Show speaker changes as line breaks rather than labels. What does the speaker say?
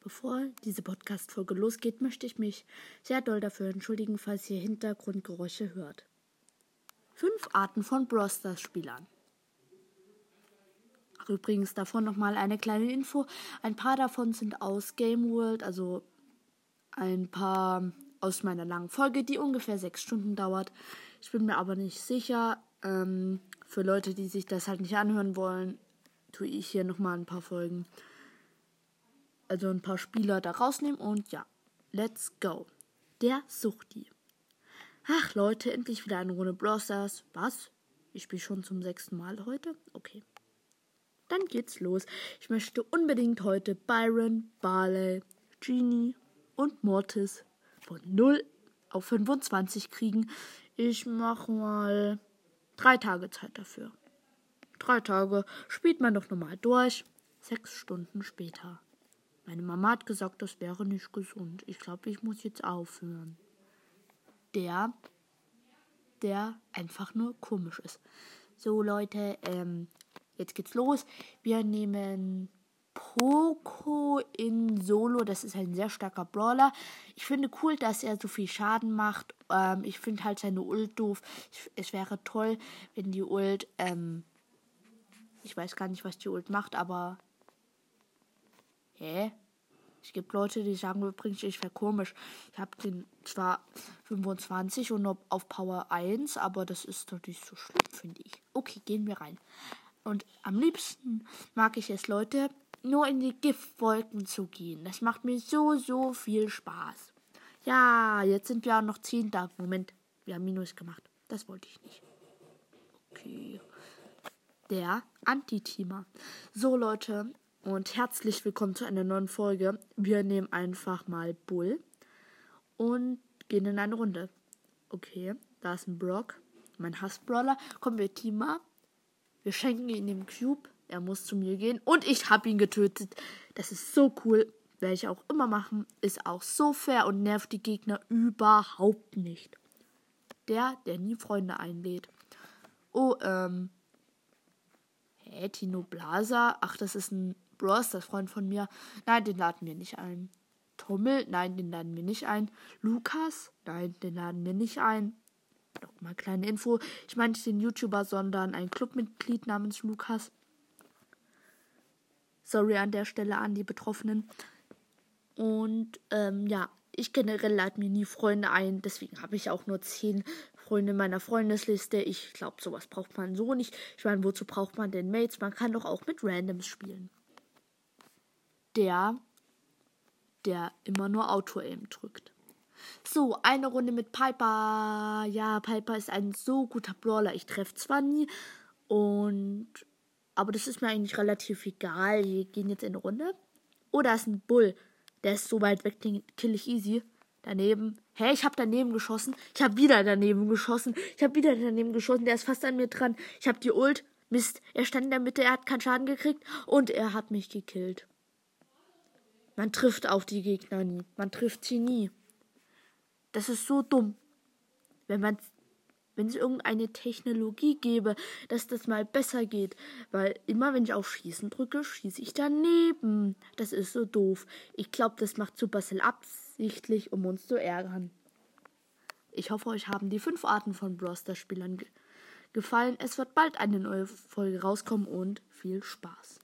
Bevor diese Podcast-Folge losgeht, möchte ich mich sehr doll dafür entschuldigen, falls ihr Hintergrundgeräusche hört. Fünf Arten von Brosters-Spielern. Übrigens davon nochmal eine kleine Info. Ein paar davon sind aus Game World, also ein paar aus meiner langen Folge, die ungefähr sechs Stunden dauert. Ich bin mir aber nicht sicher. Ähm, für Leute, die sich das halt nicht anhören wollen, tue ich hier nochmal ein paar Folgen also ein paar Spieler da rausnehmen und ja, let's go. Der Suchti. Ach Leute, endlich wieder eine Runde Brawl. Was? Ich spiele schon zum sechsten Mal heute? Okay. Dann geht's los. Ich möchte unbedingt heute Byron, Barley, Genie und Mortis von 0 auf 25 kriegen. Ich mache mal drei Tage Zeit dafür. Drei Tage spielt man doch nochmal durch. Sechs Stunden später. Meine Mama hat gesagt, das wäre nicht gesund. Ich glaube, ich muss jetzt aufhören. Der, der einfach nur komisch ist. So, Leute, ähm, jetzt geht's los. Wir nehmen Poco in Solo. Das ist ein sehr starker Brawler. Ich finde cool, dass er so viel Schaden macht. Ähm, ich finde halt seine Ult doof. Ich, es wäre toll, wenn die Ult, ähm, ich weiß gar nicht, was die Ult macht, aber Hä? Es gibt Leute, die sagen übrigens, ich wäre komisch. Ich habe den zwar 25 und auf Power 1, aber das ist doch nicht so schlimm, finde ich. Okay, gehen wir rein. Und am liebsten mag ich es, Leute, nur in die Giftwolken zu gehen. Das macht mir so, so viel Spaß. Ja, jetzt sind wir auch noch 10 da. Moment, wir haben Minus gemacht. Das wollte ich nicht. Okay. Der Antiteamer. So, Leute, und herzlich willkommen zu einer neuen Folge. Wir nehmen einfach mal Bull und gehen in eine Runde. Okay, da ist ein Brock, mein Hassbrawler. Kommen wir Teamer. Wir schenken ihm den Cube. Er muss zu mir gehen und ich habe ihn getötet. Das ist so cool. Werde ich auch immer machen. Ist auch so fair und nervt die Gegner überhaupt nicht. Der, der nie Freunde einlädt. Oh, ähm. Hä, Tino Blaser? Ach, das ist ein Bros, das Freund von mir. Nein, den laden wir nicht ein. Tommel, nein, den laden wir nicht ein. Lukas, nein, den laden wir nicht ein. Noch mal kleine Info. Ich meine nicht den YouTuber, sondern ein Clubmitglied namens Lukas. Sorry an der Stelle an die Betroffenen. Und ähm, ja, ich generell lade mir nie Freunde ein. Deswegen habe ich auch nur zehn Freunde in meiner Freundesliste. Ich glaube, sowas braucht man so nicht. Ich meine, wozu braucht man denn Mates? Man kann doch auch mit Randoms spielen der, der immer nur Auto-Aim drückt. So, eine Runde mit Piper. Ja, Piper ist ein so guter Brawler. Ich treffe zwar nie und aber das ist mir eigentlich relativ egal. Wir gehen jetzt in eine Runde. Oh, da ist ein Bull. Der ist so weit weg, den kill ich easy. Daneben. Hä, hey, ich habe daneben geschossen. Ich habe wieder daneben geschossen. Ich habe wieder daneben geschossen. Der ist fast an mir dran. Ich habe die Ult. Mist, er stand in der Mitte, er hat keinen Schaden gekriegt und er hat mich gekillt. Man trifft auf die Gegner nie. Man trifft sie nie. Das ist so dumm. Wenn man wenn es irgendeine Technologie gäbe, dass das mal besser geht. Weil immer, wenn ich auf Schießen drücke, schieße ich daneben. Das ist so doof. Ich glaube, das macht Supercell absichtlich, um uns zu ärgern. Ich hoffe, euch haben die fünf Arten von Broster-Spielern ge gefallen. Es wird bald eine neue Folge rauskommen und viel Spaß.